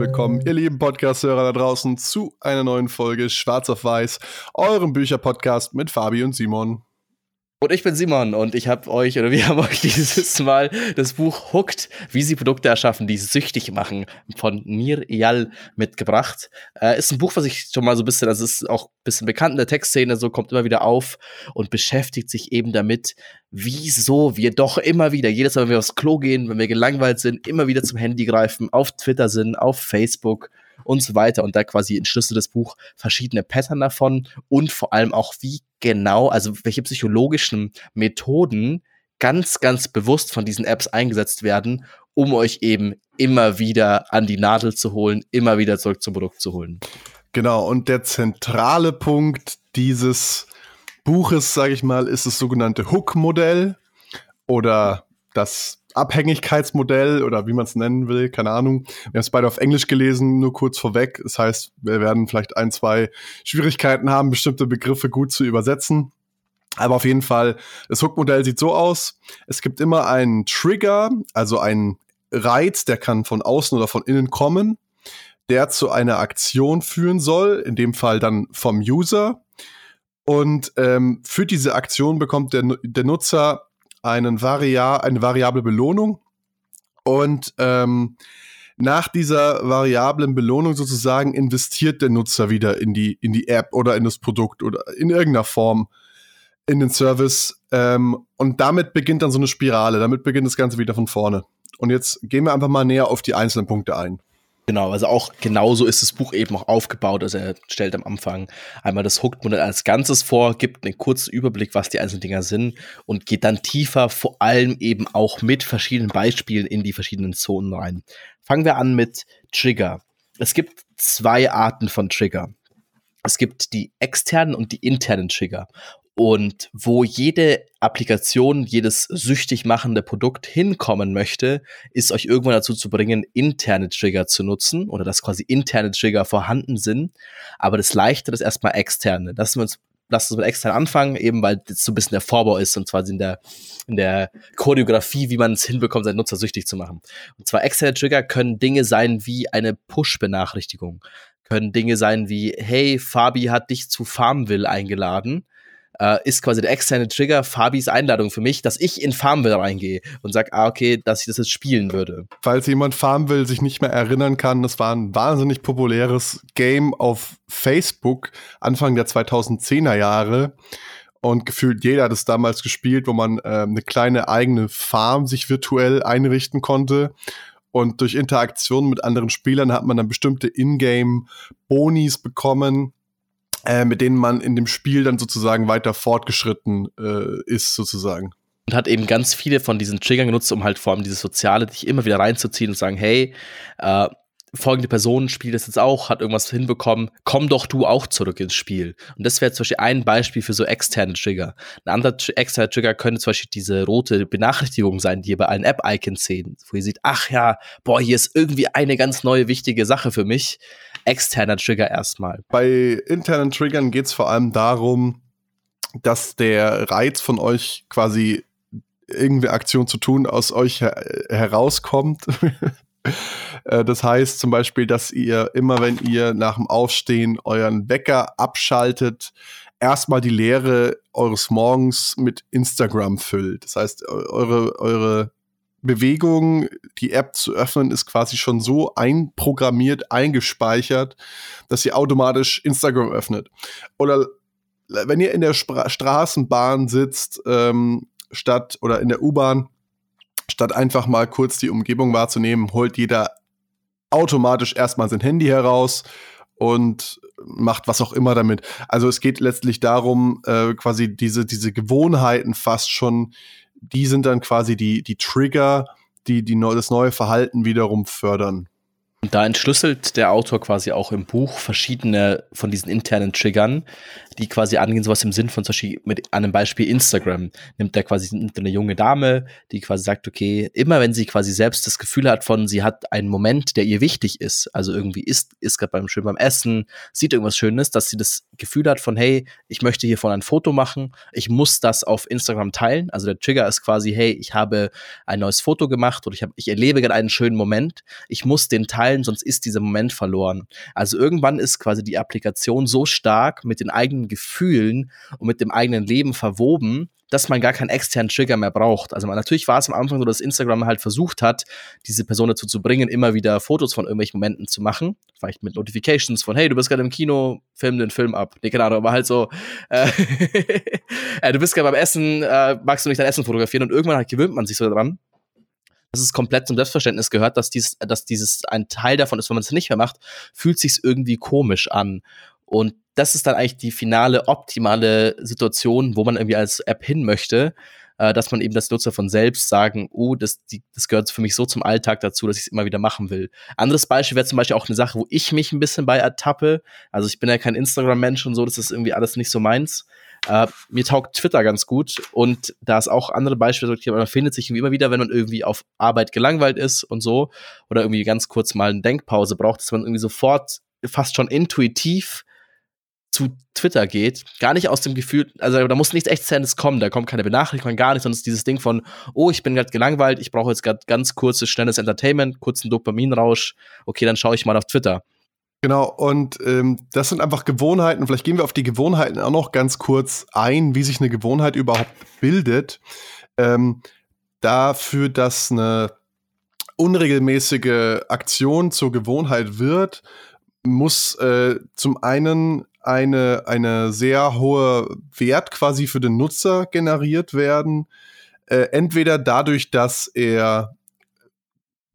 Willkommen, ihr lieben Podcast-Hörer da draußen, zu einer neuen Folge Schwarz auf Weiß, eurem Bücher-Podcast mit Fabi und Simon. Und ich bin Simon und ich habe euch oder wir haben euch dieses Mal das Buch Hooked, wie sie Produkte erschaffen, die süchtig machen, von Nir Eyal mitgebracht. Äh, ist ein Buch, was ich schon mal so ein bisschen, also ist auch ein bisschen bekannt in der Textszene, so kommt immer wieder auf und beschäftigt sich eben damit, wieso wir doch immer wieder, jedes Mal, wenn wir aufs Klo gehen, wenn wir gelangweilt sind, immer wieder zum Handy greifen, auf Twitter sind, auf Facebook und so weiter und da quasi entschlüsselt das Buch verschiedene Pattern davon und vor allem auch wie genau, also welche psychologischen Methoden ganz, ganz bewusst von diesen Apps eingesetzt werden, um euch eben immer wieder an die Nadel zu holen, immer wieder zurück zum Produkt zu holen. Genau, und der zentrale Punkt dieses Buches, sage ich mal, ist das sogenannte Hook-Modell oder das Abhängigkeitsmodell oder wie man es nennen will, keine Ahnung. Wir haben es beide auf Englisch gelesen, nur kurz vorweg. Das heißt, wir werden vielleicht ein, zwei Schwierigkeiten haben, bestimmte Begriffe gut zu übersetzen. Aber auf jeden Fall, das Hook-Modell sieht so aus. Es gibt immer einen Trigger, also einen Reiz, der kann von außen oder von innen kommen, der zu einer Aktion führen soll, in dem Fall dann vom User. Und ähm, für diese Aktion bekommt der, der Nutzer einen Varia eine variable Belohnung und ähm, nach dieser variablen Belohnung sozusagen investiert der Nutzer wieder in die, in die App oder in das Produkt oder in irgendeiner Form in den Service. Ähm, und damit beginnt dann so eine Spirale. Damit beginnt das Ganze wieder von vorne. Und jetzt gehen wir einfach mal näher auf die einzelnen Punkte ein. Genau, also auch genauso ist das Buch eben auch aufgebaut. Also er stellt am Anfang einmal das Hooked-Modell als Ganzes vor, gibt einen kurzen Überblick, was die einzelnen Dinger sind und geht dann tiefer, vor allem eben auch mit verschiedenen Beispielen in die verschiedenen Zonen rein. Fangen wir an mit Trigger. Es gibt zwei Arten von Trigger. Es gibt die externen und die internen Trigger und wo jede Applikation, jedes süchtig machende Produkt hinkommen möchte, ist euch irgendwann dazu zu bringen, interne Trigger zu nutzen oder dass quasi interne Trigger vorhanden sind. Aber das Leichtere ist erstmal externe. Lassen wir uns lass uns mit extern anfangen, eben weil das so ein bisschen der Vorbau ist und zwar in der, in der Choreografie, wie man es hinbekommt, seinen Nutzer süchtig zu machen. Und zwar externe Trigger können Dinge sein wie eine Push-Benachrichtigung, können Dinge sein wie, hey, Fabi hat dich zu Farmville eingeladen äh, ist quasi der externe Trigger Fabis Einladung für mich, dass ich in Farmville reingehe und sage, ah, okay, dass ich das jetzt spielen würde. Falls jemand Farmville sich nicht mehr erinnern kann, das war ein wahnsinnig populäres Game auf Facebook Anfang der 2010er Jahre. Und gefühlt jeder hat es damals gespielt, wo man äh, eine kleine eigene Farm sich virtuell einrichten konnte. Und durch Interaktion mit anderen Spielern hat man dann bestimmte Ingame-Bonis bekommen, äh, mit denen man in dem Spiel dann sozusagen weiter fortgeschritten äh, ist, sozusagen. Und hat eben ganz viele von diesen Triggern genutzt, um halt vor allem dieses Soziale dich immer wieder reinzuziehen und sagen, hey, äh, folgende Person spielt das jetzt auch, hat irgendwas hinbekommen, komm doch du auch zurück ins Spiel. Und das wäre zum Beispiel ein Beispiel für so externe Trigger. Ein anderer externer Trigger könnte zum Beispiel diese rote Benachrichtigung sein, die ihr bei allen App-Icons seht, wo ihr seht, ach ja, boah, hier ist irgendwie eine ganz neue wichtige Sache für mich externer Trigger erstmal. Bei internen Triggern geht es vor allem darum, dass der Reiz von euch quasi irgendwie Aktion zu tun aus euch her herauskommt. Äh, das heißt zum Beispiel, dass ihr immer, wenn ihr nach dem Aufstehen euren Wecker abschaltet, erstmal die Leere eures Morgens mit Instagram füllt. Das heißt, eure, eure Bewegung, die App zu öffnen, ist quasi schon so einprogrammiert, eingespeichert, dass sie automatisch Instagram öffnet. Oder wenn ihr in der Spra Straßenbahn sitzt, ähm, statt oder in der U-Bahn, statt einfach mal kurz die Umgebung wahrzunehmen, holt jeder automatisch erstmal sein Handy heraus und macht was auch immer damit. Also es geht letztlich darum, äh, quasi diese, diese Gewohnheiten fast schon die sind dann quasi die, die Trigger, die, die das neue Verhalten wiederum fördern. Und da entschlüsselt der Autor quasi auch im Buch verschiedene von diesen internen Triggern, die quasi angehen, sowas im Sinn von zum Beispiel mit einem Beispiel Instagram. Nimmt er quasi eine junge Dame, die quasi sagt, okay, immer wenn sie quasi selbst das Gefühl hat von, sie hat einen Moment, der ihr wichtig ist, also irgendwie ist, ist gerade beim schön beim Essen, sieht irgendwas Schönes, dass sie das Gefühl hat von, hey, ich möchte hiervon ein Foto machen, ich muss das auf Instagram teilen. Also der Trigger ist quasi, hey, ich habe ein neues Foto gemacht oder ich habe, ich erlebe gerade einen schönen Moment, ich muss den teilen, sonst ist dieser Moment verloren. Also irgendwann ist quasi die Applikation so stark mit den eigenen Gefühlen und mit dem eigenen Leben verwoben, dass man gar keinen externen Trigger mehr braucht. Also man, natürlich war es am Anfang so, dass Instagram halt versucht hat, diese Person dazu zu bringen, immer wieder Fotos von irgendwelchen Momenten zu machen. Vielleicht mit Notifications von, hey, du bist gerade im Kino, film den Film ab. Nee, keine Ahnung, aber halt so, äh, äh, du bist gerade beim Essen, äh, magst du nicht dein Essen fotografieren? Und irgendwann halt gewöhnt man sich so daran, dass es komplett zum Selbstverständnis gehört, dass dies, dass dieses ein Teil davon ist, wenn man es nicht mehr macht, fühlt sich irgendwie komisch an. Und das ist dann eigentlich die finale, optimale Situation, wo man irgendwie als App hin möchte, äh, dass man eben das Nutzer von selbst sagen, oh, das, die, das gehört für mich so zum Alltag dazu, dass ich es immer wieder machen will. Anderes Beispiel wäre zum Beispiel auch eine Sache, wo ich mich ein bisschen bei ertappe. Also ich bin ja kein Instagram-Mensch und so, das ist irgendwie alles nicht so meins. Äh, mir taugt Twitter ganz gut und da ist auch andere Beispiele, man findet sich immer wieder, wenn man irgendwie auf Arbeit gelangweilt ist und so oder irgendwie ganz kurz mal eine Denkpause braucht, dass man irgendwie sofort fast schon intuitiv zu Twitter geht, gar nicht aus dem Gefühl, also da muss nichts externes kommen, da kommt keine Benachrichtigung, gar nichts, sondern es ist dieses Ding von, oh, ich bin gerade gelangweilt, ich brauche jetzt gerade ganz kurzes, schnelles Entertainment, kurzen Dopaminrausch, okay, dann schaue ich mal auf Twitter. Genau, und ähm, das sind einfach Gewohnheiten. Vielleicht gehen wir auf die Gewohnheiten auch noch ganz kurz ein, wie sich eine Gewohnheit überhaupt bildet. Ähm, dafür, dass eine unregelmäßige Aktion zur Gewohnheit wird, muss äh, zum einen eine, eine sehr hohe Wert quasi für den Nutzer generiert werden. Äh, entweder dadurch, dass er,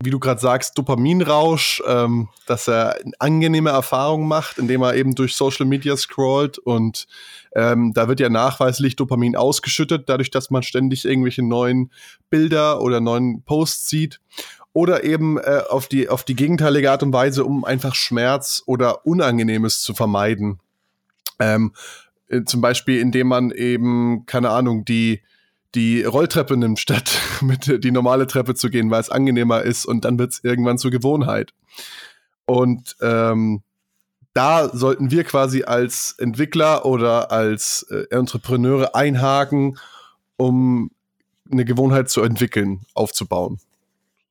wie du gerade sagst, Dopaminrausch, ähm, dass er angenehme Erfahrungen macht, indem er eben durch Social Media scrollt und ähm, da wird ja nachweislich Dopamin ausgeschüttet, dadurch, dass man ständig irgendwelche neuen Bilder oder neuen Posts sieht oder eben äh, auf, die, auf die gegenteilige Art und Weise, um einfach Schmerz oder Unangenehmes zu vermeiden. Ähm, äh, zum Beispiel, indem man eben, keine Ahnung, die, die Rolltreppe nimmt, statt mit die normale Treppe zu gehen, weil es angenehmer ist und dann wird es irgendwann zur Gewohnheit. Und ähm, da sollten wir quasi als Entwickler oder als äh, Entrepreneure einhaken, um eine Gewohnheit zu entwickeln, aufzubauen.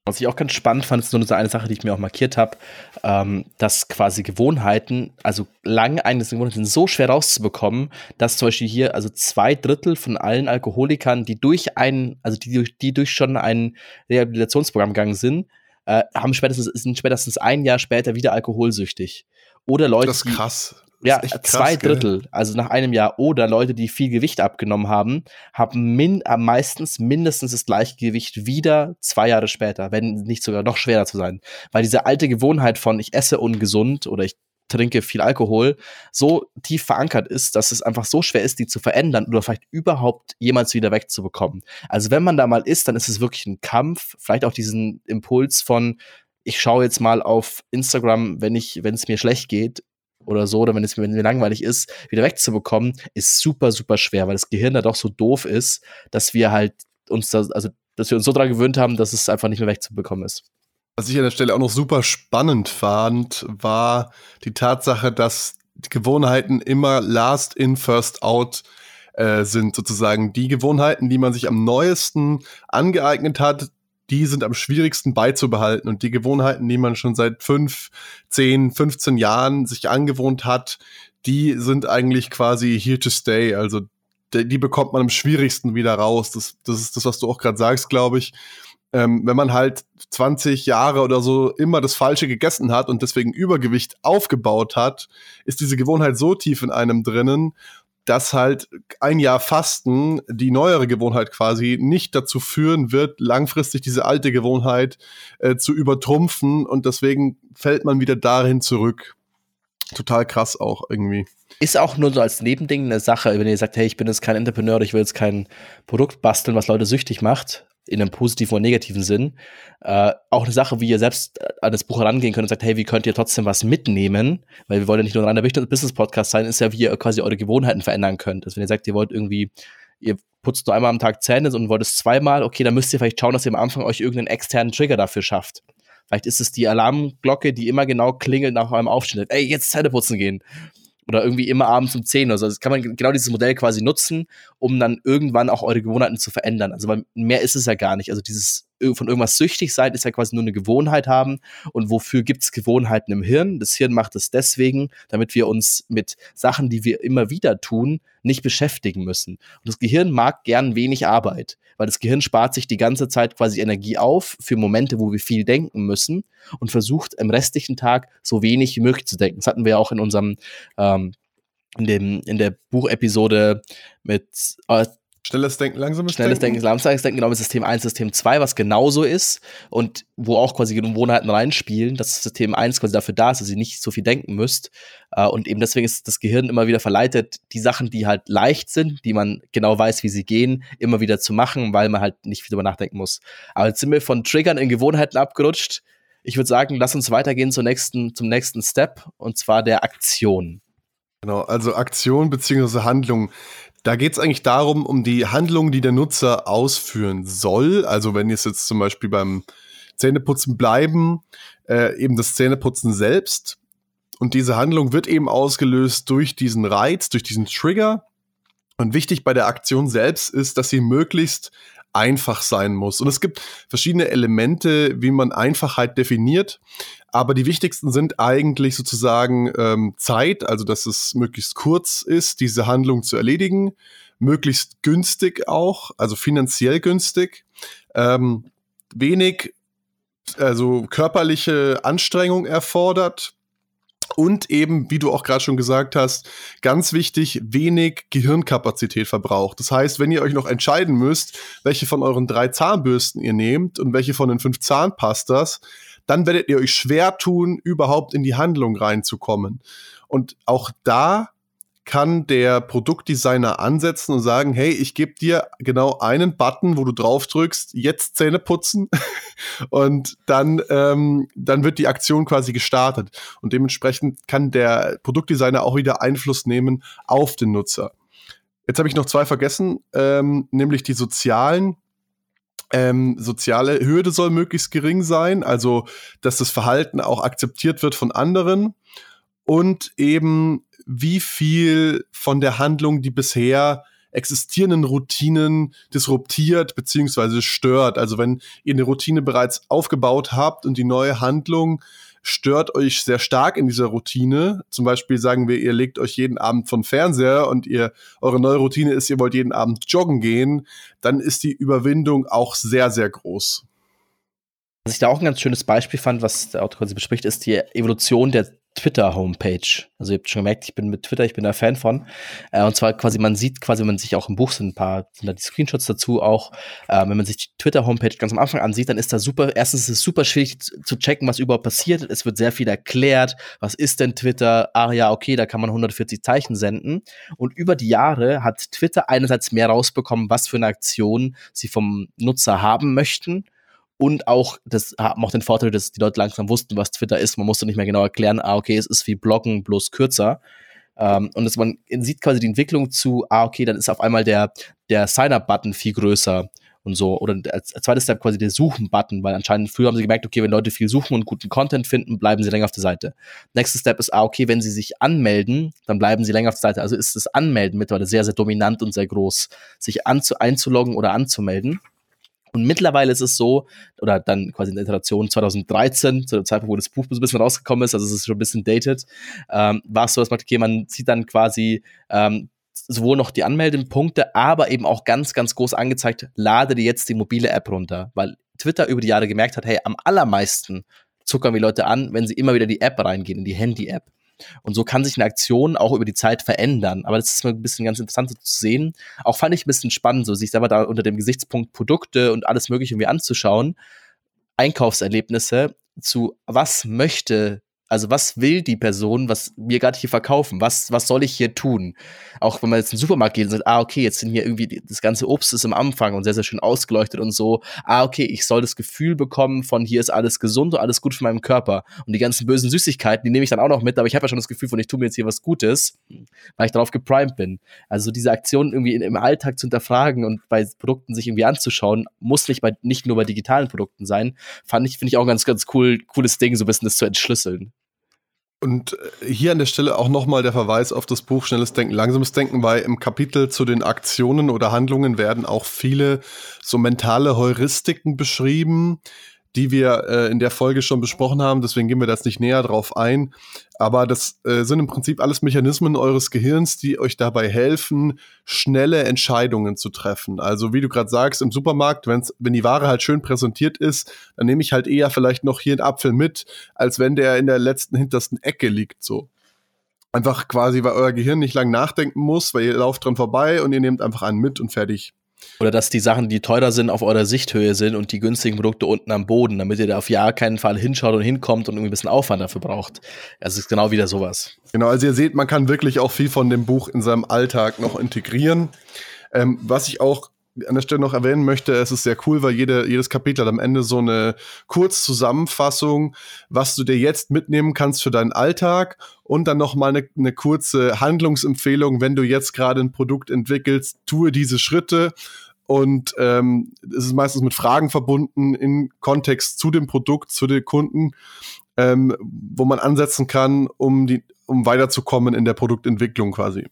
Was ich auch ganz spannend fand, ist nur so eine Sache, die ich mir auch markiert habe, ähm, dass quasi Gewohnheiten, also lange eines Gewohnheiten sind so schwer rauszubekommen, dass zum Beispiel hier also zwei Drittel von allen Alkoholikern, die durch einen, also die durch, die durch schon ein Rehabilitationsprogramm gegangen sind, äh, haben spätestens, sind spätestens ein Jahr später wieder alkoholsüchtig. Oder Leute, das ist krass. Ja, krass, zwei Drittel, gell? also nach einem Jahr. Oder Leute, die viel Gewicht abgenommen haben, haben min äh, meistens mindestens das gleiche Gewicht wieder zwei Jahre später, wenn nicht sogar noch schwerer zu sein. Weil diese alte Gewohnheit von ich esse ungesund oder ich trinke viel Alkohol so tief verankert ist, dass es einfach so schwer ist, die zu verändern oder vielleicht überhaupt jemals wieder wegzubekommen. Also wenn man da mal ist, dann ist es wirklich ein Kampf, vielleicht auch diesen Impuls von ich schaue jetzt mal auf Instagram, wenn ich, wenn es mir schlecht geht, oder so, oder wenn es wenn mir langweilig ist, wieder wegzubekommen, ist super, super schwer, weil das Gehirn da doch so doof ist, dass wir halt uns da, also dass wir uns so daran gewöhnt haben, dass es einfach nicht mehr wegzubekommen ist. Was ich an der Stelle auch noch super spannend fand, war die Tatsache, dass Gewohnheiten immer last in, first out äh, sind, sozusagen die Gewohnheiten, die man sich am neuesten angeeignet hat, die sind am schwierigsten beizubehalten. Und die Gewohnheiten, die man schon seit fünf, zehn, 15 Jahren sich angewohnt hat, die sind eigentlich quasi here to stay. Also die bekommt man am schwierigsten wieder raus. Das, das ist das, was du auch gerade sagst, glaube ich. Ähm, wenn man halt 20 Jahre oder so immer das Falsche gegessen hat und deswegen Übergewicht aufgebaut hat, ist diese Gewohnheit so tief in einem drinnen, dass halt ein Jahr Fasten, die neuere Gewohnheit quasi, nicht dazu führen wird, langfristig diese alte Gewohnheit äh, zu übertrumpfen und deswegen fällt man wieder dahin zurück. Total krass auch irgendwie. Ist auch nur so als Nebending eine Sache, wenn ihr sagt, hey, ich bin jetzt kein Entrepreneur, ich will jetzt kein Produkt basteln, was Leute süchtig macht in einem positiven und negativen Sinn. Äh, auch eine Sache, wie ihr selbst äh, an das Buch herangehen könnt und sagt, hey, wie könnt ihr trotzdem was mitnehmen? Weil wir wollen ja nicht nur ein reiner Business-Podcast sein, ist ja, wie ihr quasi eure Gewohnheiten verändern könnt. Also wenn ihr sagt, ihr wollt irgendwie, ihr putzt nur einmal am Tag Zähne und wollt es zweimal, okay, dann müsst ihr vielleicht schauen, dass ihr am Anfang euch irgendeinen externen Trigger dafür schafft. Vielleicht ist es die Alarmglocke, die immer genau klingelt nach eurem Aufstehen. Ey, jetzt Zähne putzen gehen oder irgendwie immer abends um 10 oder so. Also kann man genau dieses Modell quasi nutzen, um dann irgendwann auch eure Gewohnheiten zu verändern. Also mehr ist es ja gar nicht. Also dieses von irgendwas süchtig sein ist ja quasi nur eine Gewohnheit haben. Und wofür gibt es Gewohnheiten im Hirn? Das Hirn macht es deswegen, damit wir uns mit Sachen, die wir immer wieder tun, nicht beschäftigen müssen. Und das Gehirn mag gern wenig Arbeit, weil das Gehirn spart sich die ganze Zeit quasi Energie auf für Momente, wo wir viel denken müssen und versucht im restlichen Tag so wenig wie möglich zu denken. Das hatten wir auch in unserem ähm, in dem in der Buchepisode mit äh, Schnelles Denken, langsames Schnelles Denken, Denken langsames Denken, genau mit System 1, System 2, was genauso ist und wo auch quasi Gewohnheiten reinspielen, dass System 1 quasi dafür da ist, dass ihr nicht so viel denken müsst. Äh, und eben deswegen ist das Gehirn immer wieder verleitet, die Sachen, die halt leicht sind, die man genau weiß, wie sie gehen, immer wieder zu machen, weil man halt nicht viel drüber nachdenken muss. Aber jetzt sind wir von Triggern in Gewohnheiten abgerutscht. Ich würde sagen, lass uns weitergehen zum nächsten, zum nächsten Step und zwar der Aktion. Genau, also Aktion bzw. Handlung. Da geht es eigentlich darum, um die Handlung, die der Nutzer ausführen soll. Also wenn es jetzt zum Beispiel beim Zähneputzen bleiben, äh, eben das Zähneputzen selbst. Und diese Handlung wird eben ausgelöst durch diesen Reiz, durch diesen Trigger. Und wichtig bei der Aktion selbst ist, dass sie möglichst einfach sein muss. Und es gibt verschiedene Elemente, wie man Einfachheit definiert. Aber die wichtigsten sind eigentlich sozusagen ähm, Zeit, also dass es möglichst kurz ist, diese Handlung zu erledigen, möglichst günstig auch, also finanziell günstig, ähm, wenig, also körperliche Anstrengung erfordert und eben, wie du auch gerade schon gesagt hast, ganz wichtig, wenig Gehirnkapazität verbraucht. Das heißt, wenn ihr euch noch entscheiden müsst, welche von euren drei Zahnbürsten ihr nehmt und welche von den fünf Zahnpastas, dann werdet ihr euch schwer tun, überhaupt in die Handlung reinzukommen. Und auch da kann der Produktdesigner ansetzen und sagen, hey, ich gebe dir genau einen Button, wo du drauf drückst, jetzt Zähne putzen und dann, ähm, dann wird die Aktion quasi gestartet. Und dementsprechend kann der Produktdesigner auch wieder Einfluss nehmen auf den Nutzer. Jetzt habe ich noch zwei vergessen, ähm, nämlich die sozialen. Ähm, soziale Hürde soll möglichst gering sein, also dass das Verhalten auch akzeptiert wird von anderen und eben wie viel von der Handlung die bisher existierenden Routinen disruptiert beziehungsweise stört. Also wenn ihr eine Routine bereits aufgebaut habt und die neue Handlung stört euch sehr stark in dieser Routine. Zum Beispiel sagen wir, ihr legt euch jeden Abend von Fernseher und ihr, eure neue Routine ist, ihr wollt jeden Abend joggen gehen, dann ist die Überwindung auch sehr, sehr groß. Was ich da auch ein ganz schönes Beispiel fand, was der Autor quasi bespricht, ist die Evolution der Twitter-Homepage. Also ihr habt schon gemerkt, ich bin mit Twitter, ich bin da Fan von. Äh, und zwar quasi, man sieht quasi, wenn man sich auch im Buch sind ein paar, sind da die Screenshots dazu auch, äh, wenn man sich die Twitter-Homepage ganz am Anfang ansieht, dann ist da super, erstens ist es super schwierig zu, checken, was überhaupt passiert. Es wird sehr viel erklärt. Was ist denn Twitter? Ah ja, okay, da kann man 140 Zeichen senden. Und über die Jahre hat Twitter einerseits mehr rausbekommen, was für eine Aktion sie vom Nutzer haben möchten und auch, das haben auch den Vorteil, dass die Leute langsam wussten, was Twitter ist. Man musste nicht mehr genau erklären, ah, okay, es ist wie Bloggen, bloß kürzer. Ähm, und dass man sieht quasi die Entwicklung zu, ah, okay, dann ist auf einmal der, der Sign-up-Button viel größer und so. Oder als zweites Step quasi der Suchen-Button, weil anscheinend früher haben sie gemerkt, okay, wenn Leute viel suchen und guten Content finden, bleiben sie länger auf der Seite. Nächster Step ist, ah, okay, wenn sie sich anmelden, dann bleiben sie länger auf der Seite. Also ist das Anmelden mittlerweile sehr, sehr dominant und sehr groß, sich anzu einzuloggen oder anzumelden. Und mittlerweile ist es so, oder dann quasi in der Iteration 2013, zu dem Zeitpunkt, wo das Buch ein bisschen rausgekommen ist, also es ist schon ein bisschen dated, ähm, war es so, dass man, okay, man sieht dann quasi ähm, sowohl noch die Anmeldepunkte, aber eben auch ganz, ganz groß angezeigt, lade dir jetzt die mobile App runter, weil Twitter über die Jahre gemerkt hat, hey, am allermeisten zuckern wir Leute an, wenn sie immer wieder die App reingehen, in die Handy-App. Und so kann sich eine Aktion auch über die Zeit verändern. Aber das ist mal ein bisschen ganz interessant so zu sehen. Auch fand ich ein bisschen spannend, so sich selber da unter dem Gesichtspunkt Produkte und alles Mögliche irgendwie anzuschauen. Einkaufserlebnisse zu was möchte also was will die Person, was wir gerade hier verkaufen? Was, was soll ich hier tun? Auch wenn man jetzt den Supermarkt geht und sagt, ah, okay, jetzt sind hier irgendwie, das ganze Obst ist am Anfang und sehr, sehr schön ausgeleuchtet und so. Ah, okay, ich soll das Gefühl bekommen von hier ist alles gesund und alles gut für meinen Körper. Und die ganzen bösen Süßigkeiten, die nehme ich dann auch noch mit, aber ich habe ja schon das Gefühl von, ich tue mir jetzt hier was Gutes, weil ich darauf geprimed bin. Also diese Aktion irgendwie in, im Alltag zu hinterfragen und bei Produkten sich irgendwie anzuschauen, muss nicht, bei, nicht nur bei digitalen Produkten sein, fand ich, finde ich auch ein ganz, ganz cool, cooles Ding, so ein bisschen das zu entschlüsseln. Und äh, hier an der Stelle auch nochmal der Verweis auf das Buch Schnelles Denken, Langsames Denken, weil im Kapitel zu den Aktionen oder Handlungen werden auch viele so mentale Heuristiken beschrieben, die wir äh, in der Folge schon besprochen haben. Deswegen gehen wir das nicht näher drauf ein. Aber das äh, sind im Prinzip alles Mechanismen eures Gehirns, die euch dabei helfen, schnelle Entscheidungen zu treffen. Also wie du gerade sagst, im Supermarkt, wenn's, wenn die Ware halt schön präsentiert ist, dann nehme ich halt eher vielleicht noch hier einen Apfel mit, als wenn der in der letzten, hintersten Ecke liegt. So. Einfach quasi, weil euer Gehirn nicht lang nachdenken muss, weil ihr lauft dran vorbei und ihr nehmt einfach einen mit und fertig. Oder dass die Sachen, die teurer sind, auf eurer Sichthöhe sind und die günstigen Produkte unten am Boden, damit ihr da auf ja keinen Fall hinschaut und hinkommt und irgendwie ein bisschen Aufwand dafür braucht. Also ist genau wieder sowas. Genau, also ihr seht, man kann wirklich auch viel von dem Buch in seinem Alltag noch integrieren. Ähm, was ich auch an der Stelle noch erwähnen möchte, es ist sehr cool, weil jede, jedes Kapitel hat am Ende so eine Kurzzusammenfassung, was du dir jetzt mitnehmen kannst für deinen Alltag und dann noch mal eine, eine kurze Handlungsempfehlung, wenn du jetzt gerade ein Produkt entwickelst, tue diese Schritte und ähm, es ist meistens mit Fragen verbunden in Kontext zu dem Produkt, zu den Kunden, ähm, wo man ansetzen kann, um die, um weiterzukommen in der Produktentwicklung quasi.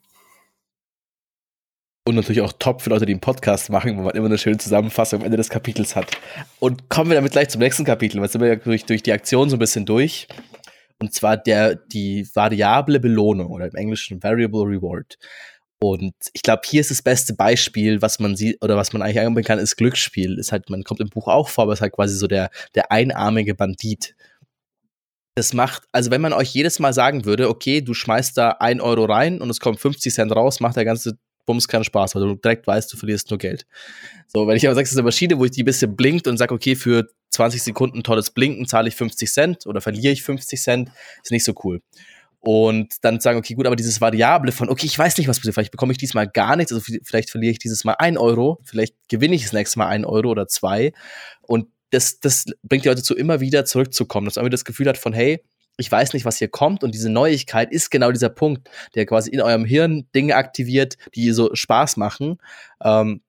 Und natürlich auch top für Leute, die einen Podcast machen, wo man immer eine schöne Zusammenfassung am Ende des Kapitels hat. Und kommen wir damit gleich zum nächsten Kapitel, weil sind wir ja durch, durch die Aktion so ein bisschen durch. Und zwar der, die variable Belohnung oder im Englischen Variable Reward. Und ich glaube, hier ist das beste Beispiel, was man sieht oder was man eigentlich anbringen kann, ist Glücksspiel. Ist halt, man kommt im Buch auch vor, aber ist halt quasi so der, der einarmige Bandit. Das macht, also wenn man euch jedes Mal sagen würde, okay, du schmeißt da ein Euro rein und es kommt 50 Cent raus, macht der ganze Bums keinen Spaß, weil du direkt weißt, du verlierst nur Geld. So, wenn ich aber sage, es ist eine Maschine, wo ich die ein bisschen blinkt und sage, okay, für 20 Sekunden tolles Blinken zahle ich 50 Cent oder verliere ich 50 Cent, ist nicht so cool. Und dann sagen, okay, gut, aber dieses Variable von, okay, ich weiß nicht, was passiert, vielleicht bekomme ich diesmal gar nichts, also vielleicht verliere ich dieses Mal ein Euro, vielleicht gewinne ich das nächste Mal ein Euro oder zwei. Und das, das bringt die Leute dazu, immer wieder zurückzukommen, dass man das Gefühl hat von, hey, ich weiß nicht, was hier kommt. Und diese Neuigkeit ist genau dieser Punkt, der quasi in eurem Hirn Dinge aktiviert, die so Spaß machen. Ähm,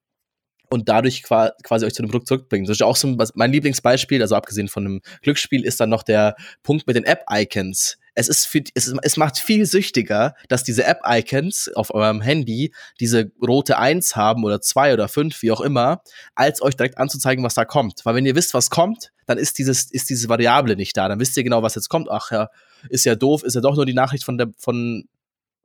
und dadurch quasi euch zu dem Produkt zurückbringen. Das ist auch so ein, mein Lieblingsbeispiel, also abgesehen von einem Glücksspiel, ist dann noch der Punkt mit den App-Icons es ist für, es, es macht viel süchtiger, dass diese App-Icons auf eurem Handy diese rote 1 haben oder 2 oder 5, wie auch immer, als euch direkt anzuzeigen, was da kommt. Weil wenn ihr wisst, was kommt, dann ist dieses, ist diese Variable nicht da. Dann wisst ihr genau, was jetzt kommt. Ach ja, ist ja doof, ist ja doch nur die Nachricht von der, von,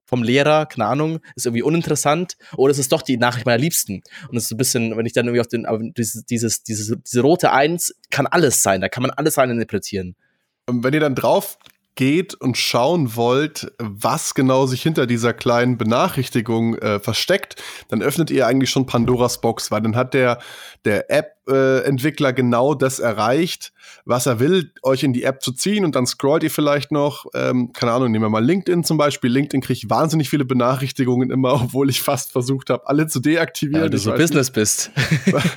vom Lehrer, keine Ahnung, ist irgendwie uninteressant, oder es ist doch die Nachricht meiner Liebsten. Und es ist so ein bisschen, wenn ich dann irgendwie auf den, dieses, dieses, dieses, diese rote Eins kann alles sein, da kann man alles rein interpretieren. Und wenn ihr dann drauf geht und schauen wollt, was genau sich hinter dieser kleinen Benachrichtigung äh, versteckt, dann öffnet ihr eigentlich schon Pandoras Box, weil dann hat der, der App-Entwickler äh, genau das erreicht, was er will, euch in die App zu ziehen und dann scrollt ihr vielleicht noch, ähm, keine Ahnung, nehmen wir mal LinkedIn zum Beispiel. LinkedIn kriegt wahnsinnig viele Benachrichtigungen immer, obwohl ich fast versucht habe, alle zu deaktivieren. Ja, du so Business nicht, bist.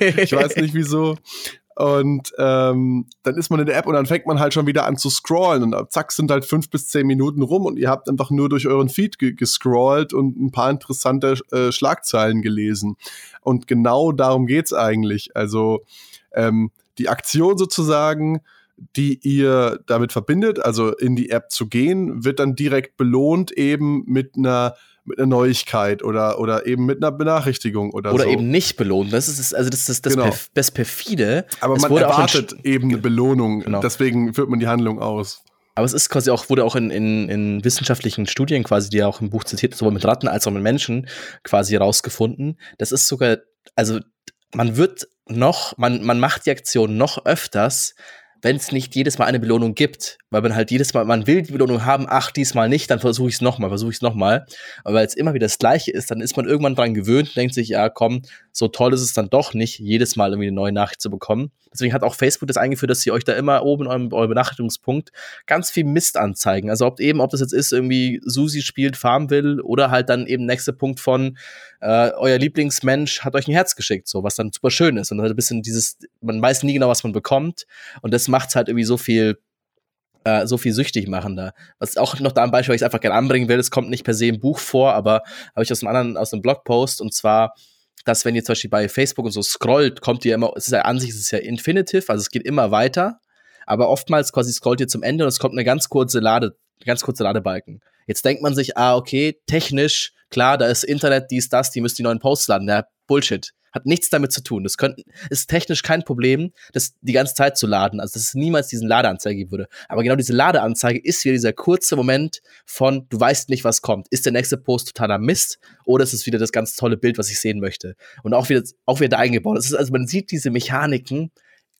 ich weiß nicht wieso. Und ähm, dann ist man in der App und dann fängt man halt schon wieder an zu scrollen. Und zack, sind halt fünf bis zehn Minuten rum und ihr habt einfach nur durch euren Feed ge gescrollt und ein paar interessante äh, Schlagzeilen gelesen. Und genau darum geht's eigentlich. Also ähm, die Aktion sozusagen, die ihr damit verbindet, also in die App zu gehen, wird dann direkt belohnt eben mit einer mit einer Neuigkeit oder, oder eben mit einer Benachrichtigung oder, oder so. eben nicht belohnt. Das ist, also das ist das, genau. perf das perfide. Aber es man erwartet eben eine Belohnung. Genau. Deswegen führt man die Handlung aus. Aber es ist quasi auch, wurde auch in, in, in wissenschaftlichen Studien quasi, die ja auch im Buch zitiert, sowohl mit Ratten als auch mit Menschen quasi herausgefunden. Das ist sogar, also man wird noch, man, man macht die Aktion noch öfters, wenn es nicht jedes Mal eine Belohnung gibt, weil man halt jedes Mal, man will die Belohnung haben, ach, diesmal nicht, dann versuche ich es nochmal, versuche ich es nochmal. Aber weil es immer wieder das Gleiche ist, dann ist man irgendwann dran gewöhnt, denkt sich, ja, komm, so toll ist es dann doch nicht, jedes Mal irgendwie eine neue Nachricht zu bekommen. Deswegen hat auch Facebook das eingeführt, dass sie euch da immer oben in eurem, eurem Benachrichtigungspunkt ganz viel Mist anzeigen. Also ob eben, ob das jetzt ist, irgendwie Susi spielt Farmville oder halt dann eben nächster Punkt von äh, euer Lieblingsmensch hat euch ein Herz geschickt, so was dann super schön ist. Und dann ein bisschen dieses, man weiß nie genau, was man bekommt. Und das macht es halt irgendwie so viel äh, so viel süchtig machen da. Was auch noch da ein Beispiel, was ich einfach gerne anbringen will, es kommt nicht per se im Buch vor, aber habe ich aus einem anderen, aus einem Blogpost und zwar, dass wenn ihr zum Beispiel bei Facebook und so scrollt, kommt ihr immer, es ist ja an sich, es ist ja infinitive, also es geht immer weiter, aber oftmals quasi scrollt ihr zum Ende und es kommt eine ganz kurze Lade, ganz kurzer Ladebalken. Jetzt denkt man sich, ah, okay, technisch, klar, da ist Internet, dies, das, die müssen die neuen Posts laden. Ja, Bullshit. Hat nichts damit zu tun. Das könnte, ist technisch kein Problem, das die ganze Zeit zu laden. Also, dass es niemals diesen Ladeanzeige geben würde. Aber genau diese Ladeanzeige ist wieder dieser kurze Moment von, du weißt nicht, was kommt. Ist der nächste Post totaler Mist oder ist es wieder das ganz tolle Bild, was ich sehen möchte? Und auch wieder, auch wieder da eingebaut. Das ist, also man sieht diese Mechaniken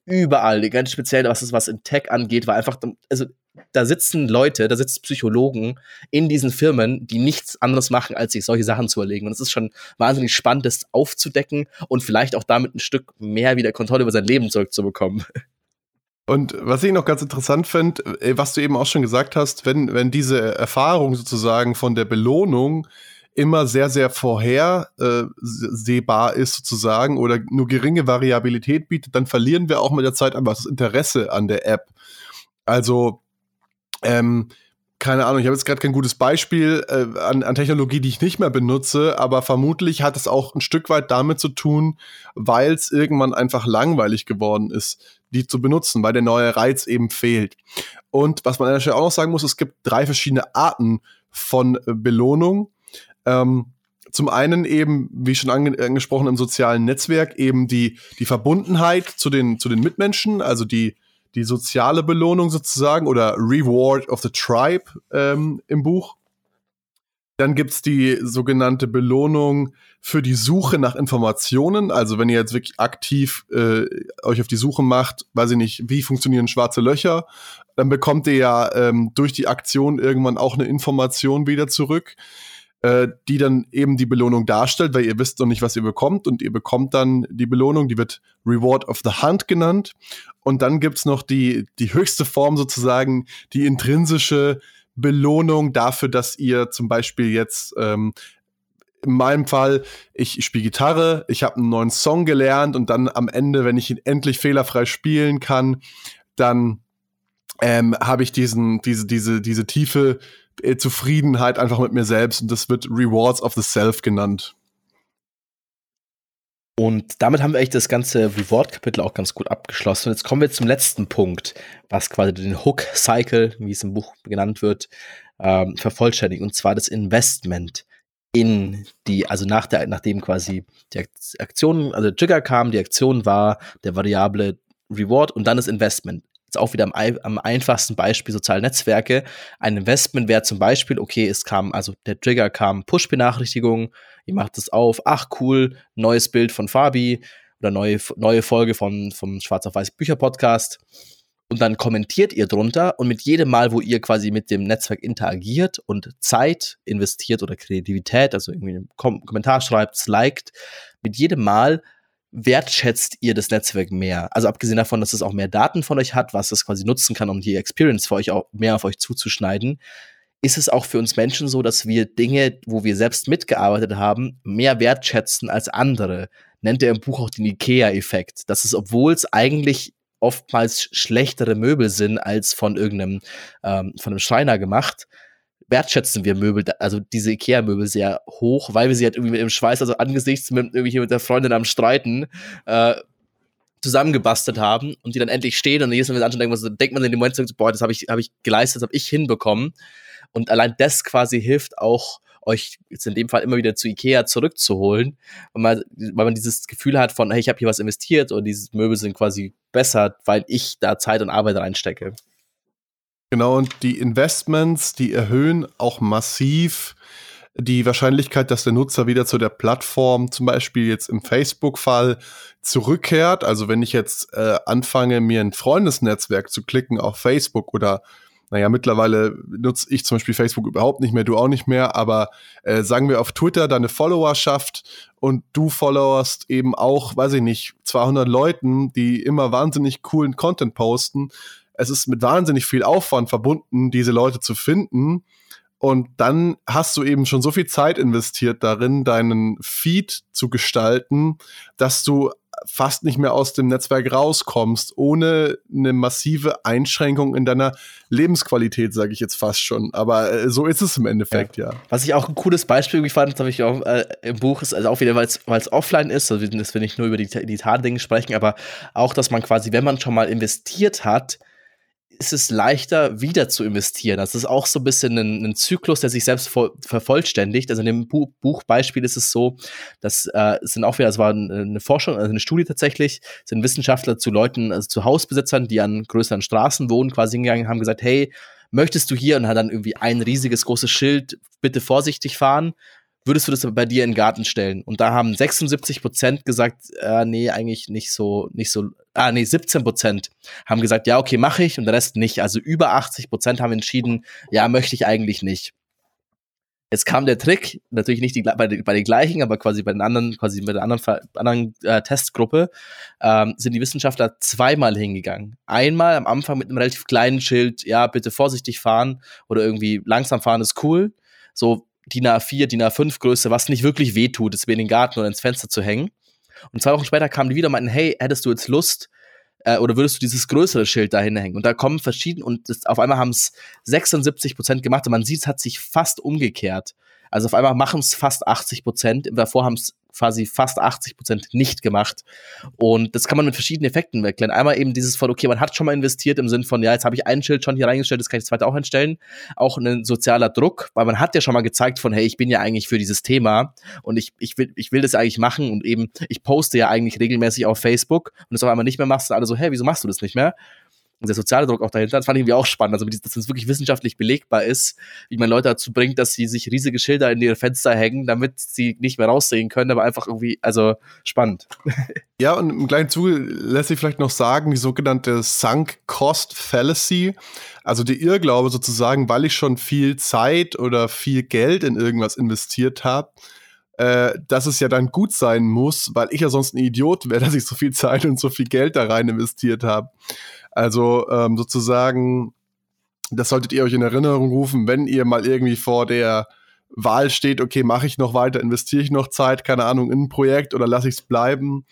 überall, ganz speziell, was es was in Tech angeht, war einfach, also da sitzen Leute, da sitzen Psychologen in diesen Firmen, die nichts anderes machen, als sich solche Sachen zu erlegen. Und es ist schon wahnsinnig spannend, das aufzudecken und vielleicht auch damit ein Stück mehr wieder Kontrolle über sein Leben zurückzubekommen. Und was ich noch ganz interessant finde, äh, was du eben auch schon gesagt hast, wenn, wenn diese Erfahrung sozusagen von der Belohnung immer sehr, sehr vorhersehbar ist sozusagen oder nur geringe Variabilität bietet, dann verlieren wir auch mit der Zeit einfach das Interesse an der App. Also ähm, keine Ahnung, ich habe jetzt gerade kein gutes Beispiel äh, an, an Technologie, die ich nicht mehr benutze, aber vermutlich hat es auch ein Stück weit damit zu tun, weil es irgendwann einfach langweilig geworden ist, die zu benutzen, weil der neue Reiz eben fehlt. Und was man an der Stelle auch noch sagen muss, es gibt drei verschiedene Arten von äh, Belohnung. Ähm, zum einen eben, wie schon ange angesprochen, im sozialen Netzwerk eben die, die Verbundenheit zu den, zu den Mitmenschen, also die, die soziale Belohnung sozusagen oder Reward of the Tribe ähm, im Buch. Dann gibt's die sogenannte Belohnung für die Suche nach Informationen. Also wenn ihr jetzt wirklich aktiv äh, euch auf die Suche macht, weiß ich nicht, wie funktionieren schwarze Löcher, dann bekommt ihr ja ähm, durch die Aktion irgendwann auch eine Information wieder zurück äh, die dann eben die Belohnung darstellt, weil ihr wisst noch nicht, was ihr bekommt und ihr bekommt dann die Belohnung, die wird Reward of the Hunt genannt. Und dann gibt's noch die, die höchste Form sozusagen, die intrinsische Belohnung dafür, dass ihr zum Beispiel jetzt ähm, in meinem Fall, ich spiele Gitarre, ich habe einen neuen Song gelernt und dann am Ende, wenn ich ihn endlich fehlerfrei spielen kann, dann ähm, habe ich diesen, diese, diese, diese tiefe Zufriedenheit einfach mit mir selbst und das wird Rewards of the Self genannt. Und damit haben wir eigentlich das ganze Reward-Kapitel auch ganz gut abgeschlossen. Und jetzt kommen wir zum letzten Punkt, was quasi den Hook-Cycle, wie es im Buch genannt wird, ähm, vervollständigt. Und zwar das Investment in die, also nach der, nachdem quasi die Aktion, also der Trigger kam, die Aktion war der variable Reward und dann das Investment jetzt auch wieder am, am einfachsten Beispiel soziale Netzwerke. Ein Investment wäre zum Beispiel, okay, es kam, also der Trigger kam Push-Benachrichtigung, ihr macht es auf, ach cool, neues Bild von Fabi oder neue, neue Folge von, vom Schwarz auf Weiß Bücher Podcast. Und dann kommentiert ihr drunter und mit jedem Mal, wo ihr quasi mit dem Netzwerk interagiert und Zeit investiert oder Kreativität, also irgendwie einen Kom Kommentar schreibt, liked, mit jedem Mal wertschätzt ihr das Netzwerk mehr? Also abgesehen davon, dass es auch mehr Daten von euch hat, was es quasi nutzen kann, um die Experience für euch auch mehr auf euch zuzuschneiden, ist es auch für uns Menschen so, dass wir Dinge, wo wir selbst mitgearbeitet haben, mehr wertschätzen als andere. Nennt er im Buch auch den IKEA-Effekt. Das ist, obwohl es eigentlich oftmals schlechtere Möbel sind als von irgendeinem ähm, von einem Schreiner gemacht, wertschätzen wir Möbel, also diese Ikea-Möbel sehr hoch, weil wir sie halt irgendwie mit dem Schweiß, also angesichts mit irgendwie hier mit der Freundin am Streiten, äh, zusammengebastelt haben und die dann endlich stehen und jedes Mal wieder anschauen, denkt man, denkt man in dem Moment boah, das habe ich, hab ich geleistet, das habe ich hinbekommen. Und allein das quasi hilft auch, euch jetzt in dem Fall immer wieder zu Ikea zurückzuholen, weil man, weil man dieses Gefühl hat von, hey, ich habe hier was investiert und diese Möbel sind quasi besser, weil ich da Zeit und Arbeit reinstecke. Genau, und die Investments, die erhöhen auch massiv die Wahrscheinlichkeit, dass der Nutzer wieder zu der Plattform, zum Beispiel jetzt im Facebook-Fall, zurückkehrt. Also wenn ich jetzt äh, anfange, mir ein Freundesnetzwerk zu klicken auf Facebook oder naja, mittlerweile nutze ich zum Beispiel Facebook überhaupt nicht mehr, du auch nicht mehr, aber äh, sagen wir auf Twitter deine Followerschaft und du followerst eben auch, weiß ich nicht, 200 Leuten, die immer wahnsinnig coolen Content posten, es ist mit wahnsinnig viel Aufwand verbunden, diese Leute zu finden. Und dann hast du eben schon so viel Zeit investiert darin, deinen Feed zu gestalten, dass du fast nicht mehr aus dem Netzwerk rauskommst, ohne eine massive Einschränkung in deiner Lebensqualität, sage ich jetzt fast schon. Aber äh, so ist es im Endeffekt, ja. ja. Was ich auch ein cooles Beispiel fand, das habe ich auch äh, im Buch, ist also auch wieder, weil es offline ist, also dass wir nicht nur über die digitalen Dinge sprechen, aber auch, dass man quasi, wenn man schon mal investiert hat, ist es leichter, wieder zu investieren. Das ist auch so ein bisschen ein, ein Zyklus, der sich selbst vervollständigt. Also in dem Bu Buchbeispiel ist es so, dass äh, es sind auch wieder, es war eine Forschung, also eine Studie tatsächlich, sind Wissenschaftler zu Leuten, also zu Hausbesitzern, die an größeren Straßen wohnen, quasi hingegangen, haben gesagt, hey, möchtest du hier und hat dann irgendwie ein riesiges großes Schild, bitte vorsichtig fahren würdest du das bei dir in den Garten stellen? Und da haben 76 Prozent gesagt, äh, nee, eigentlich nicht so, nicht so, ah, nee, 17 Prozent haben gesagt, ja, okay, mache ich und der Rest nicht. Also über 80 Prozent haben entschieden, ja, möchte ich eigentlich nicht. Jetzt kam der Trick, natürlich nicht die, bei, bei den gleichen, aber quasi bei den anderen, quasi bei der anderen, anderen äh, Testgruppe, ähm, sind die Wissenschaftler zweimal hingegangen. Einmal am Anfang mit einem relativ kleinen Schild, ja, bitte vorsichtig fahren oder irgendwie langsam fahren ist cool. So DIN A4, DIN A5 Größe, was nicht wirklich wehtut, ist mir in den Garten oder ins Fenster zu hängen. Und zwei Wochen später kamen die wieder und meinten, hey, hättest du jetzt Lust, äh, oder würdest du dieses größere Schild da hinhängen? Und da kommen verschiedene, und das, auf einmal haben es 76 Prozent gemacht und man sieht, es hat sich fast umgekehrt. Also auf einmal machen es fast 80 Prozent. Davor haben es quasi fast 80 Prozent nicht gemacht. Und das kann man mit verschiedenen Effekten erklären. Einmal eben dieses von, okay, man hat schon mal investiert im Sinn von, ja, jetzt habe ich ein Schild schon hier reingestellt, das kann ich das zweite auch einstellen. Auch ein sozialer Druck, weil man hat ja schon mal gezeigt von, hey, ich bin ja eigentlich für dieses Thema und ich, ich, will, ich will das eigentlich machen und eben, ich poste ja eigentlich regelmäßig auf Facebook und das auf einmal nicht mehr machst, und alle so, hey, wieso machst du das nicht mehr? Der soziale Druck auch dahinter, das fand ich irgendwie auch spannend. Also, dass es wirklich wissenschaftlich belegbar ist, wie man Leute dazu bringt, dass sie sich riesige Schilder in ihre Fenster hängen, damit sie nicht mehr raussehen können, aber einfach irgendwie, also spannend. Ja, und im gleichen Zuge lässt sich vielleicht noch sagen, die sogenannte Sunk Cost Fallacy, also die Irrglaube sozusagen, weil ich schon viel Zeit oder viel Geld in irgendwas investiert habe, äh, dass es ja dann gut sein muss, weil ich ja sonst ein Idiot wäre, dass ich so viel Zeit und so viel Geld da rein investiert habe. Also ähm, sozusagen, das solltet ihr euch in Erinnerung rufen, wenn ihr mal irgendwie vor der Wahl steht, okay, mache ich noch weiter, investiere ich noch Zeit, keine Ahnung, in ein Projekt oder lasse ich es bleiben,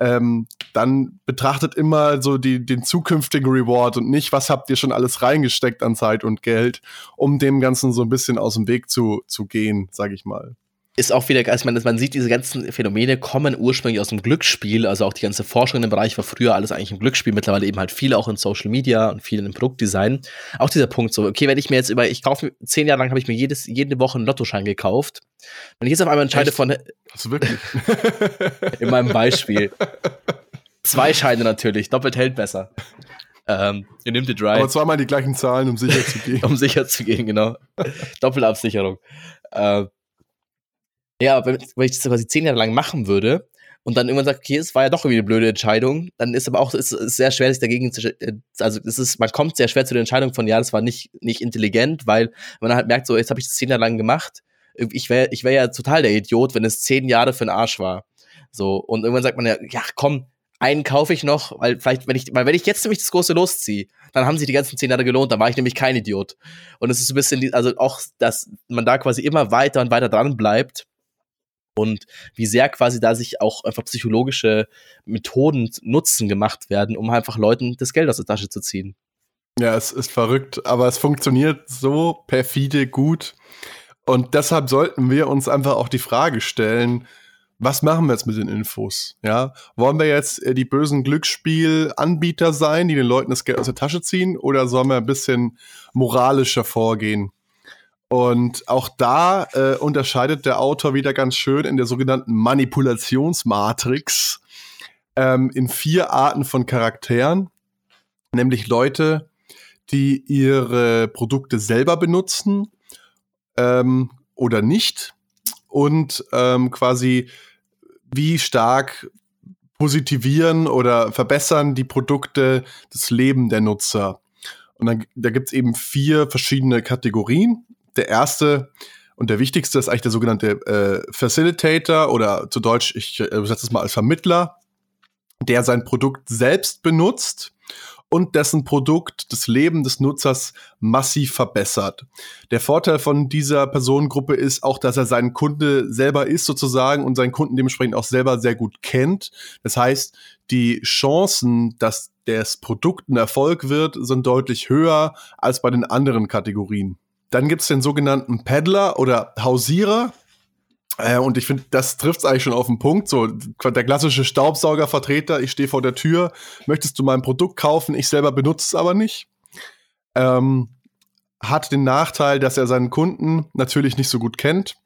ähm, dann betrachtet immer so die, den zukünftigen Reward und nicht, was habt ihr schon alles reingesteckt an Zeit und Geld, um dem Ganzen so ein bisschen aus dem Weg zu, zu gehen, sage ich mal ist auch wieder, also man, man sieht, diese ganzen Phänomene kommen ursprünglich aus dem Glücksspiel, also auch die ganze Forschung in dem Bereich war früher alles eigentlich im Glücksspiel, mittlerweile eben halt viel auch in Social Media und viel im Produktdesign. Auch dieser Punkt so, okay, wenn ich mir jetzt über, ich kaufe, zehn Jahre lang habe ich mir jedes, jede Woche einen Lottoschein gekauft. Wenn ich jetzt auf einmal entscheide Echt? von. Also wirklich? in meinem Beispiel. Zwei Scheine natürlich, doppelt hält besser. Ähm, ihr nehmt it right. Aber zweimal die gleichen Zahlen, um sicher zu gehen. um sicher zu gehen, genau. Doppelabsicherung. Äh, ja, wenn, wenn ich das quasi zehn Jahre lang machen würde und dann irgendwann sagt, okay, es war ja doch irgendwie eine blöde Entscheidung, dann ist aber auch es ist sehr schwer, sich dagegen zu, äh, also es ist, man kommt sehr schwer zu der Entscheidung von, ja, das war nicht, nicht intelligent, weil man halt merkt, so, jetzt habe ich das zehn Jahre lang gemacht, ich wäre ich wär ja total der Idiot, wenn es zehn Jahre für den Arsch war. So, und irgendwann sagt man ja, ja, komm, einen kaufe ich noch, weil vielleicht, wenn ich, weil wenn ich jetzt nämlich das große losziehe, dann haben sich die ganzen zehn Jahre gelohnt, dann war ich nämlich kein Idiot. Und es ist ein bisschen, also auch, dass man da quasi immer weiter und weiter dran bleibt und wie sehr quasi da sich auch einfach psychologische Methoden nutzen gemacht werden, um einfach Leuten das Geld aus der Tasche zu ziehen. Ja, es ist verrückt, aber es funktioniert so perfide gut. Und deshalb sollten wir uns einfach auch die Frage stellen, was machen wir jetzt mit den Infos? Ja, wollen wir jetzt äh, die bösen Glücksspielanbieter sein, die den Leuten das Geld aus der Tasche ziehen, oder sollen wir ein bisschen moralischer vorgehen? Und auch da äh, unterscheidet der Autor wieder ganz schön in der sogenannten Manipulationsmatrix ähm, in vier Arten von Charakteren, nämlich Leute, die ihre Produkte selber benutzen ähm, oder nicht und ähm, quasi wie stark positivieren oder verbessern die Produkte das Leben der Nutzer. Und dann, da gibt's eben vier verschiedene Kategorien der erste und der wichtigste ist eigentlich der sogenannte äh, Facilitator oder zu Deutsch, ich äh, übersetze es mal als Vermittler, der sein Produkt selbst benutzt und dessen Produkt das Leben des Nutzers massiv verbessert. Der Vorteil von dieser Personengruppe ist auch, dass er seinen Kunde selber ist sozusagen und seinen Kunden dementsprechend auch selber sehr gut kennt. Das heißt, die Chancen, dass das Produkt ein Erfolg wird, sind deutlich höher als bei den anderen Kategorien. Dann gibt's den sogenannten Peddler oder Hausierer. Äh, und ich finde, das trifft eigentlich schon auf den Punkt. So, der klassische Staubsaugervertreter, ich stehe vor der Tür, möchtest du mein Produkt kaufen, ich selber benutze es aber nicht. Ähm, hat den Nachteil, dass er seinen Kunden natürlich nicht so gut kennt,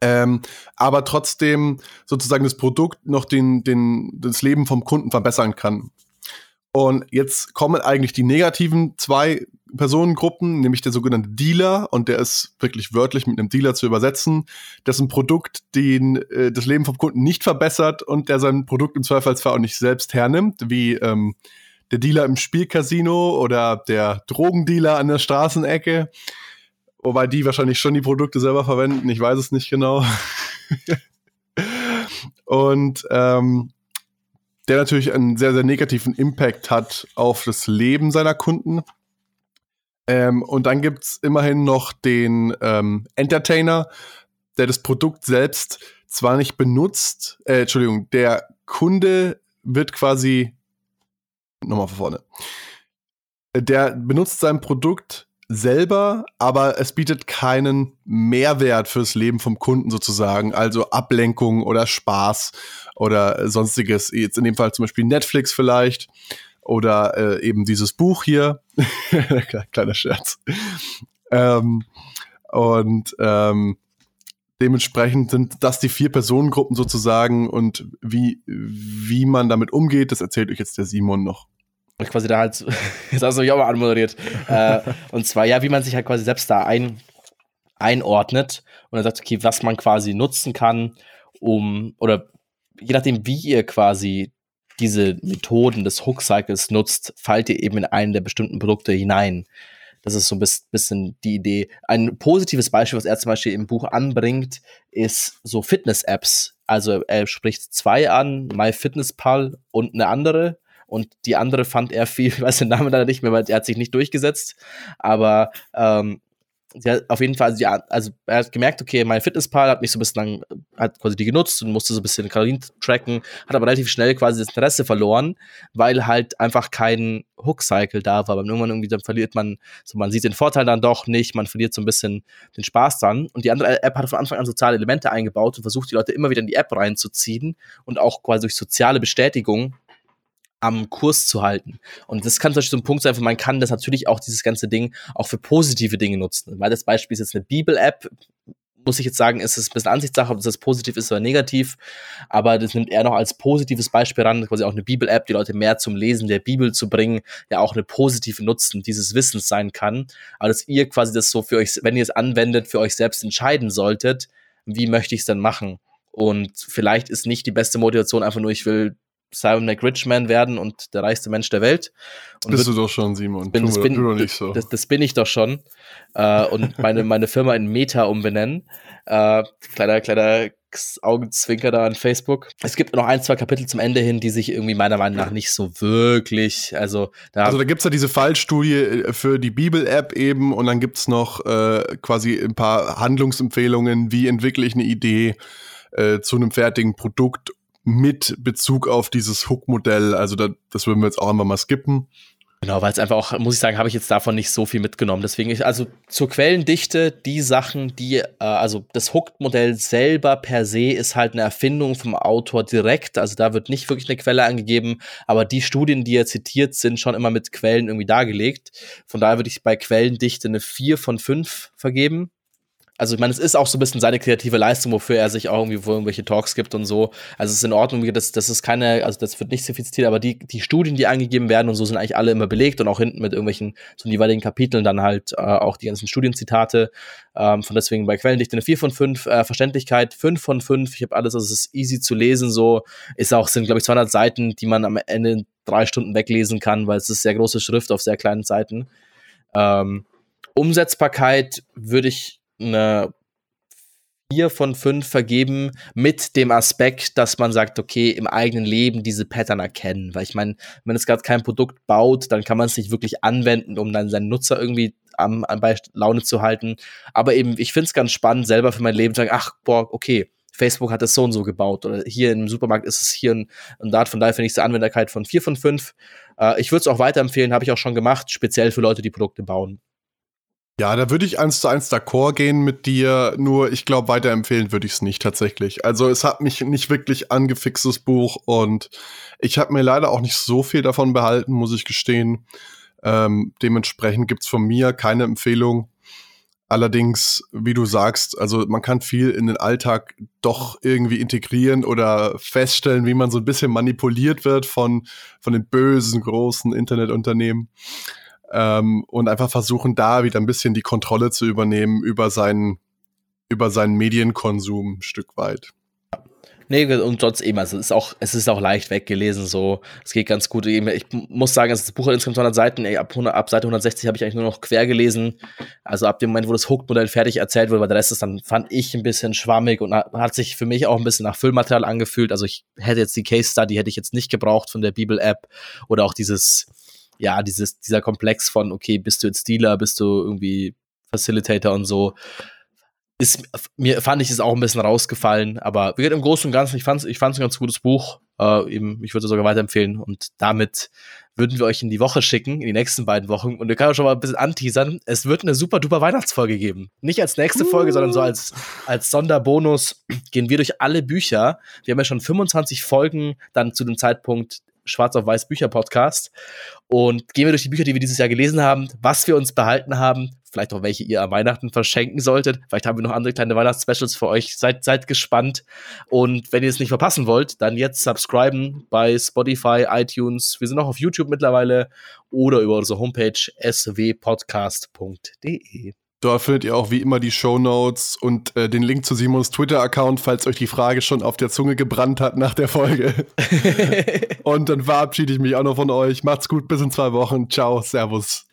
ähm, aber trotzdem sozusagen das Produkt noch den, den, das Leben vom Kunden verbessern kann. Und jetzt kommen eigentlich die negativen zwei Personengruppen, nämlich der sogenannte Dealer, und der ist wirklich wörtlich mit einem Dealer zu übersetzen, dessen Produkt den, äh, das Leben vom Kunden nicht verbessert und der sein Produkt im Zweifelsfall auch nicht selbst hernimmt, wie ähm, der Dealer im Spielcasino oder der Drogendealer an der Straßenecke. Wobei die wahrscheinlich schon die Produkte selber verwenden, ich weiß es nicht genau. und ähm, der natürlich einen sehr, sehr negativen Impact hat auf das Leben seiner Kunden. Ähm, und dann gibt es immerhin noch den ähm, Entertainer, der das Produkt selbst zwar nicht benutzt, äh, Entschuldigung, der Kunde wird quasi, nochmal von vorne, der benutzt sein Produkt selber, aber es bietet keinen Mehrwert fürs Leben vom Kunden sozusagen, also Ablenkung oder Spaß oder sonstiges. Jetzt in dem Fall zum Beispiel Netflix vielleicht oder äh, eben dieses Buch hier. Kleiner Scherz. Ähm, und ähm, dementsprechend sind das die vier Personengruppen sozusagen und wie, wie man damit umgeht, das erzählt euch jetzt der Simon noch ich quasi da halt, jetzt hast du mich auch mal anmoderiert. äh, und zwar, ja, wie man sich halt quasi selbst da ein, einordnet und dann sagt, okay, was man quasi nutzen kann, um, oder je nachdem, wie ihr quasi diese Methoden des Hook-Cycles nutzt, fallt ihr eben in einen der bestimmten Produkte hinein. Das ist so ein bisschen die Idee. Ein positives Beispiel, was er zum Beispiel im Buch anbringt, ist so Fitness-Apps. Also er spricht zwei an, MyFitnessPal und eine andere und die andere fand er viel, ich weiß den Namen leider nicht mehr, weil er hat sich nicht durchgesetzt, aber ähm, hat auf jeden Fall, also, ja, also er hat gemerkt, okay, mein Fitnesspal hat nicht so ein bisschen lang, hat quasi die genutzt und musste so ein bisschen Kalorien tracken, hat aber relativ schnell quasi das Interesse verloren, weil halt einfach kein Hook-Cycle da war. Aber irgendwann irgendwie, dann verliert man, so man sieht den Vorteil dann doch nicht, man verliert so ein bisschen den Spaß dann. Und die andere App hat von Anfang an soziale Elemente eingebaut und versucht, die Leute immer wieder in die App reinzuziehen und auch quasi durch soziale Bestätigung am Kurs zu halten. Und das kann zum Beispiel so ein Punkt sein, wo man kann das natürlich auch dieses ganze Ding auch für positive Dinge nutzen. Weil das Beispiel ist jetzt eine Bibel-App, muss ich jetzt sagen, ist es ein bisschen Ansichtssache, ob das positiv ist oder negativ. Aber das nimmt er noch als positives Beispiel ran, quasi auch eine Bibel-App, die Leute mehr zum Lesen der Bibel zu bringen, ja auch eine positive Nutzen dieses Wissens sein kann. Aber dass ihr quasi das so für euch, wenn ihr es anwendet, für euch selbst entscheiden solltet, wie möchte ich es denn machen? Und vielleicht ist nicht die beste Motivation einfach nur, ich will Simon McRichman werden und der reichste Mensch der Welt. Und Bist du doch schon, Simon. Bin, das, bin, du nicht so. Das, das, bin ich doch schon. Äh, und meine, meine Firma in Meta umbenennen. Äh, kleiner, kleiner Augenzwinker da an Facebook. Es gibt noch ein, zwei Kapitel zum Ende hin, die sich irgendwie meiner Meinung nach nicht so wirklich, also da. Also da gibt es ja diese Fallstudie äh, für die Bibel-App eben und dann gibt es noch äh, quasi ein paar Handlungsempfehlungen, wie entwickle ich eine Idee äh, zu einem fertigen Produkt mit Bezug auf dieses Hook-Modell. Also da, das würden wir jetzt auch einfach mal skippen. Genau, weil es einfach auch, muss ich sagen, habe ich jetzt davon nicht so viel mitgenommen. Deswegen, ich, also zur Quellendichte, die Sachen, die, äh, also das Hooked-Modell selber per se ist halt eine Erfindung vom Autor direkt. Also da wird nicht wirklich eine Quelle angegeben, aber die Studien, die er zitiert, sind schon immer mit Quellen irgendwie dargelegt. Von daher würde ich bei Quellendichte eine 4 von 5 vergeben also ich meine, es ist auch so ein bisschen seine kreative Leistung, wofür er sich auch irgendwie wo irgendwelche Talks gibt und so. Also es ist in Ordnung, das, das ist keine, also das wird nicht so viel zitiert, aber die, die Studien, die angegeben werden und so sind eigentlich alle immer belegt und auch hinten mit irgendwelchen so jeweiligen Kapiteln dann halt äh, auch die ganzen Studienzitate. Ähm, von deswegen bei Quellendichte eine 4 von 5, äh, Verständlichkeit 5 von 5. Ich habe alles, also es ist easy zu lesen, so ist auch, sind glaube ich 200 Seiten, die man am Ende in drei Stunden weglesen kann, weil es ist sehr große Schrift auf sehr kleinen Seiten. Ähm, Umsetzbarkeit würde ich eine 4 von 5 vergeben mit dem Aspekt, dass man sagt, okay, im eigenen Leben diese Pattern erkennen. Weil ich meine, wenn es gerade kein Produkt baut, dann kann man es nicht wirklich anwenden, um dann seinen Nutzer irgendwie am, am bei Laune zu halten. Aber eben, ich finde es ganz spannend, selber für mein Leben zu sagen, ach, boah, okay, Facebook hat es so und so gebaut oder hier im Supermarkt ist es hier ein, ein Dart. Von daher finde ich die Anwenderkeit von 4 von 5. Äh, ich würde es auch weiterempfehlen, habe ich auch schon gemacht, speziell für Leute, die Produkte bauen. Ja, da würde ich eins zu eins d'accord gehen mit dir, nur ich glaube, weiterempfehlen würde ich es nicht tatsächlich. Also es hat mich nicht wirklich angefixt, das Buch, und ich habe mir leider auch nicht so viel davon behalten, muss ich gestehen. Ähm, dementsprechend gibt's von mir keine Empfehlung. Allerdings, wie du sagst, also man kann viel in den Alltag doch irgendwie integrieren oder feststellen, wie man so ein bisschen manipuliert wird von, von den bösen, großen Internetunternehmen. Ähm, und einfach versuchen, da wieder ein bisschen die Kontrolle zu übernehmen über seinen, über seinen Medienkonsum ein Stück weit. Nee, und sonst eben, also es ist auch, es ist auch leicht weggelesen, so. Es geht ganz gut. Ich muss sagen, das Buch hat insgesamt 200 Seiten, ab, 100, ab Seite 160 habe ich eigentlich nur noch quer gelesen. Also ab dem Moment, wo das Hook-Modell fertig erzählt wurde, weil der Rest ist dann, fand ich ein bisschen schwammig und hat sich für mich auch ein bisschen nach Füllmaterial angefühlt. Also ich hätte jetzt die Case Study, hätte ich jetzt nicht gebraucht von der Bibel-App oder auch dieses, ja, dieses, dieser Komplex von, okay, bist du jetzt Dealer, bist du irgendwie Facilitator und so ist, mir fand ich es auch ein bisschen rausgefallen, aber im Großen und Ganzen, ich fand es ich fand's ein ganz gutes Buch. Äh, eben, ich würde es sogar weiterempfehlen. Und damit würden wir euch in die Woche schicken, in die nächsten beiden Wochen. Und wir können schon mal ein bisschen anteasern. Es wird eine super duper Weihnachtsfolge geben. Nicht als nächste Folge, sondern so als, als Sonderbonus gehen wir durch alle Bücher. Wir haben ja schon 25 Folgen dann zu dem Zeitpunkt Schwarz auf Weiß Bücher Podcast und gehen wir durch die Bücher, die wir dieses Jahr gelesen haben, was wir uns behalten haben, vielleicht auch welche ihr am Weihnachten verschenken solltet. Vielleicht haben wir noch andere kleine Weihnachtsspecials für euch. Seid, seid gespannt. Und wenn ihr es nicht verpassen wollt, dann jetzt subscriben bei Spotify, iTunes. Wir sind auch auf YouTube mittlerweile oder über unsere Homepage swpodcast.de. Dort findet ihr auch wie immer die Show Notes und äh, den Link zu Simons Twitter-Account, falls euch die Frage schon auf der Zunge gebrannt hat nach der Folge. und dann verabschiede ich mich auch noch von euch. Macht's gut, bis in zwei Wochen. Ciao, Servus.